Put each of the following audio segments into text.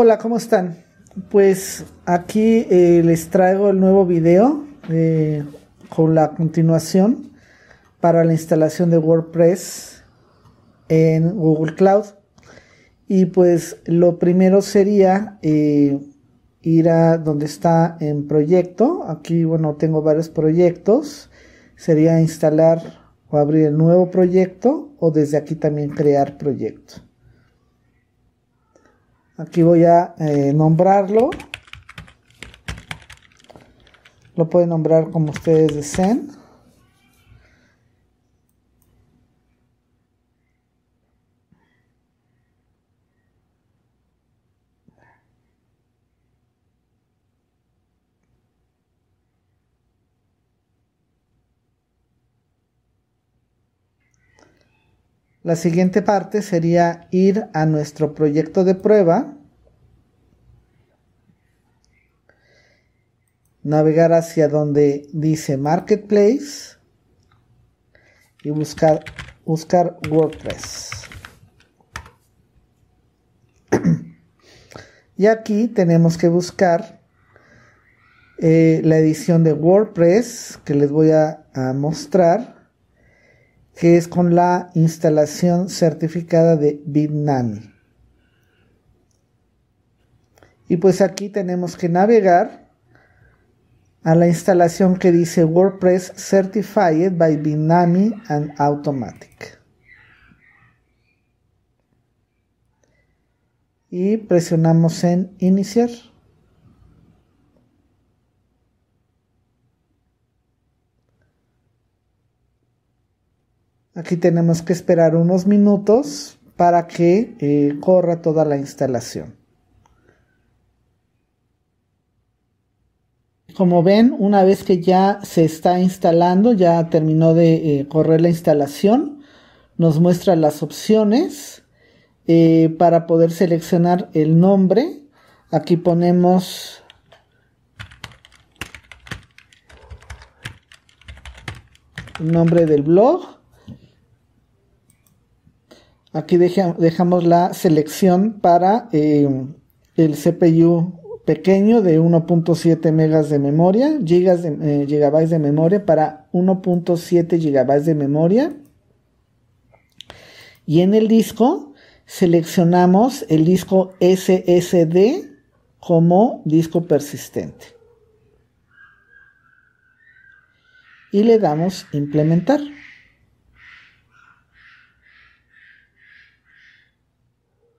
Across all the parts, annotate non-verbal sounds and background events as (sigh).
Hola, ¿cómo están? Pues aquí eh, les traigo el nuevo video eh, con la continuación para la instalación de WordPress en Google Cloud. Y pues lo primero sería eh, ir a donde está en proyecto. Aquí, bueno, tengo varios proyectos. Sería instalar o abrir el nuevo proyecto o desde aquí también crear proyecto. Aquí voy a eh, nombrarlo. Lo pueden nombrar como ustedes deseen. La siguiente parte sería ir a nuestro proyecto de prueba, navegar hacia donde dice Marketplace y buscar, buscar WordPress. y aquí tenemos que buscar eh, la edición de WordPress que les voy a mostrar que es con la instalación certificada de Bitnami. Y pues aquí tenemos que navegar a la instalación que dice WordPress Certified by Bitnami and Automatic. Y presionamos en iniciar. Aquí tenemos que esperar unos minutos para que eh, corra toda la instalación. Como ven, una vez que ya se está instalando, ya terminó de eh, correr la instalación, nos muestra las opciones eh, para poder seleccionar el nombre. Aquí ponemos nombre del blog Aquí dejamos la selección para eh, el CPU pequeño de 1.7 megas de memoria, gigas de, eh, gigabytes de memoria para 1.7 gigabytes de memoria. Y en el disco seleccionamos el disco SSD como disco persistente. Y le damos implementar.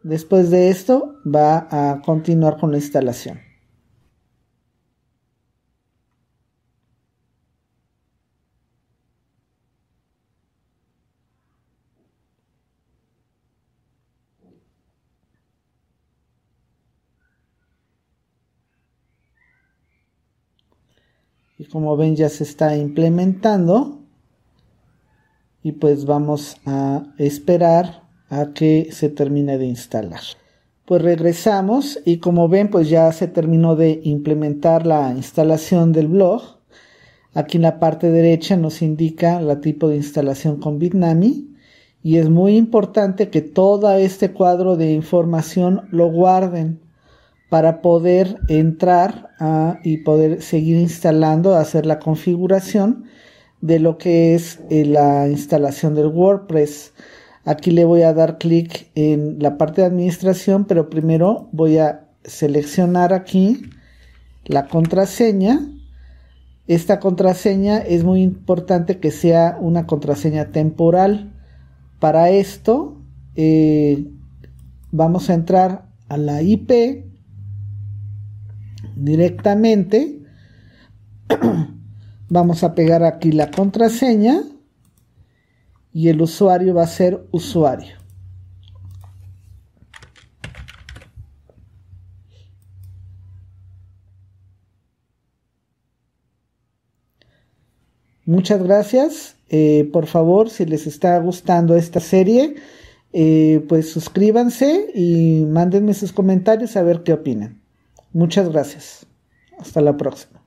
Después de esto va a continuar con la instalación. Y como ven ya se está implementando. Y pues vamos a esperar a que se termine de instalar. Pues regresamos y como ven pues ya se terminó de implementar la instalación del blog. Aquí en la parte derecha nos indica la tipo de instalación con Bitnami y es muy importante que todo este cuadro de información lo guarden para poder entrar y poder seguir instalando, hacer la configuración de lo que es eh, la instalación del WordPress. Aquí le voy a dar clic en la parte de administración, pero primero voy a seleccionar aquí la contraseña. Esta contraseña es muy importante que sea una contraseña temporal. Para esto eh, vamos a entrar a la IP directamente. (clears throat) vamos a pegar aquí la contraseña y el usuario va a ser usuario. Muchas gracias. Eh, por favor, si les está gustando esta serie, eh, pues suscríbanse y mándenme sus comentarios a ver qué opinan. Muchas gracias. Hasta la próxima.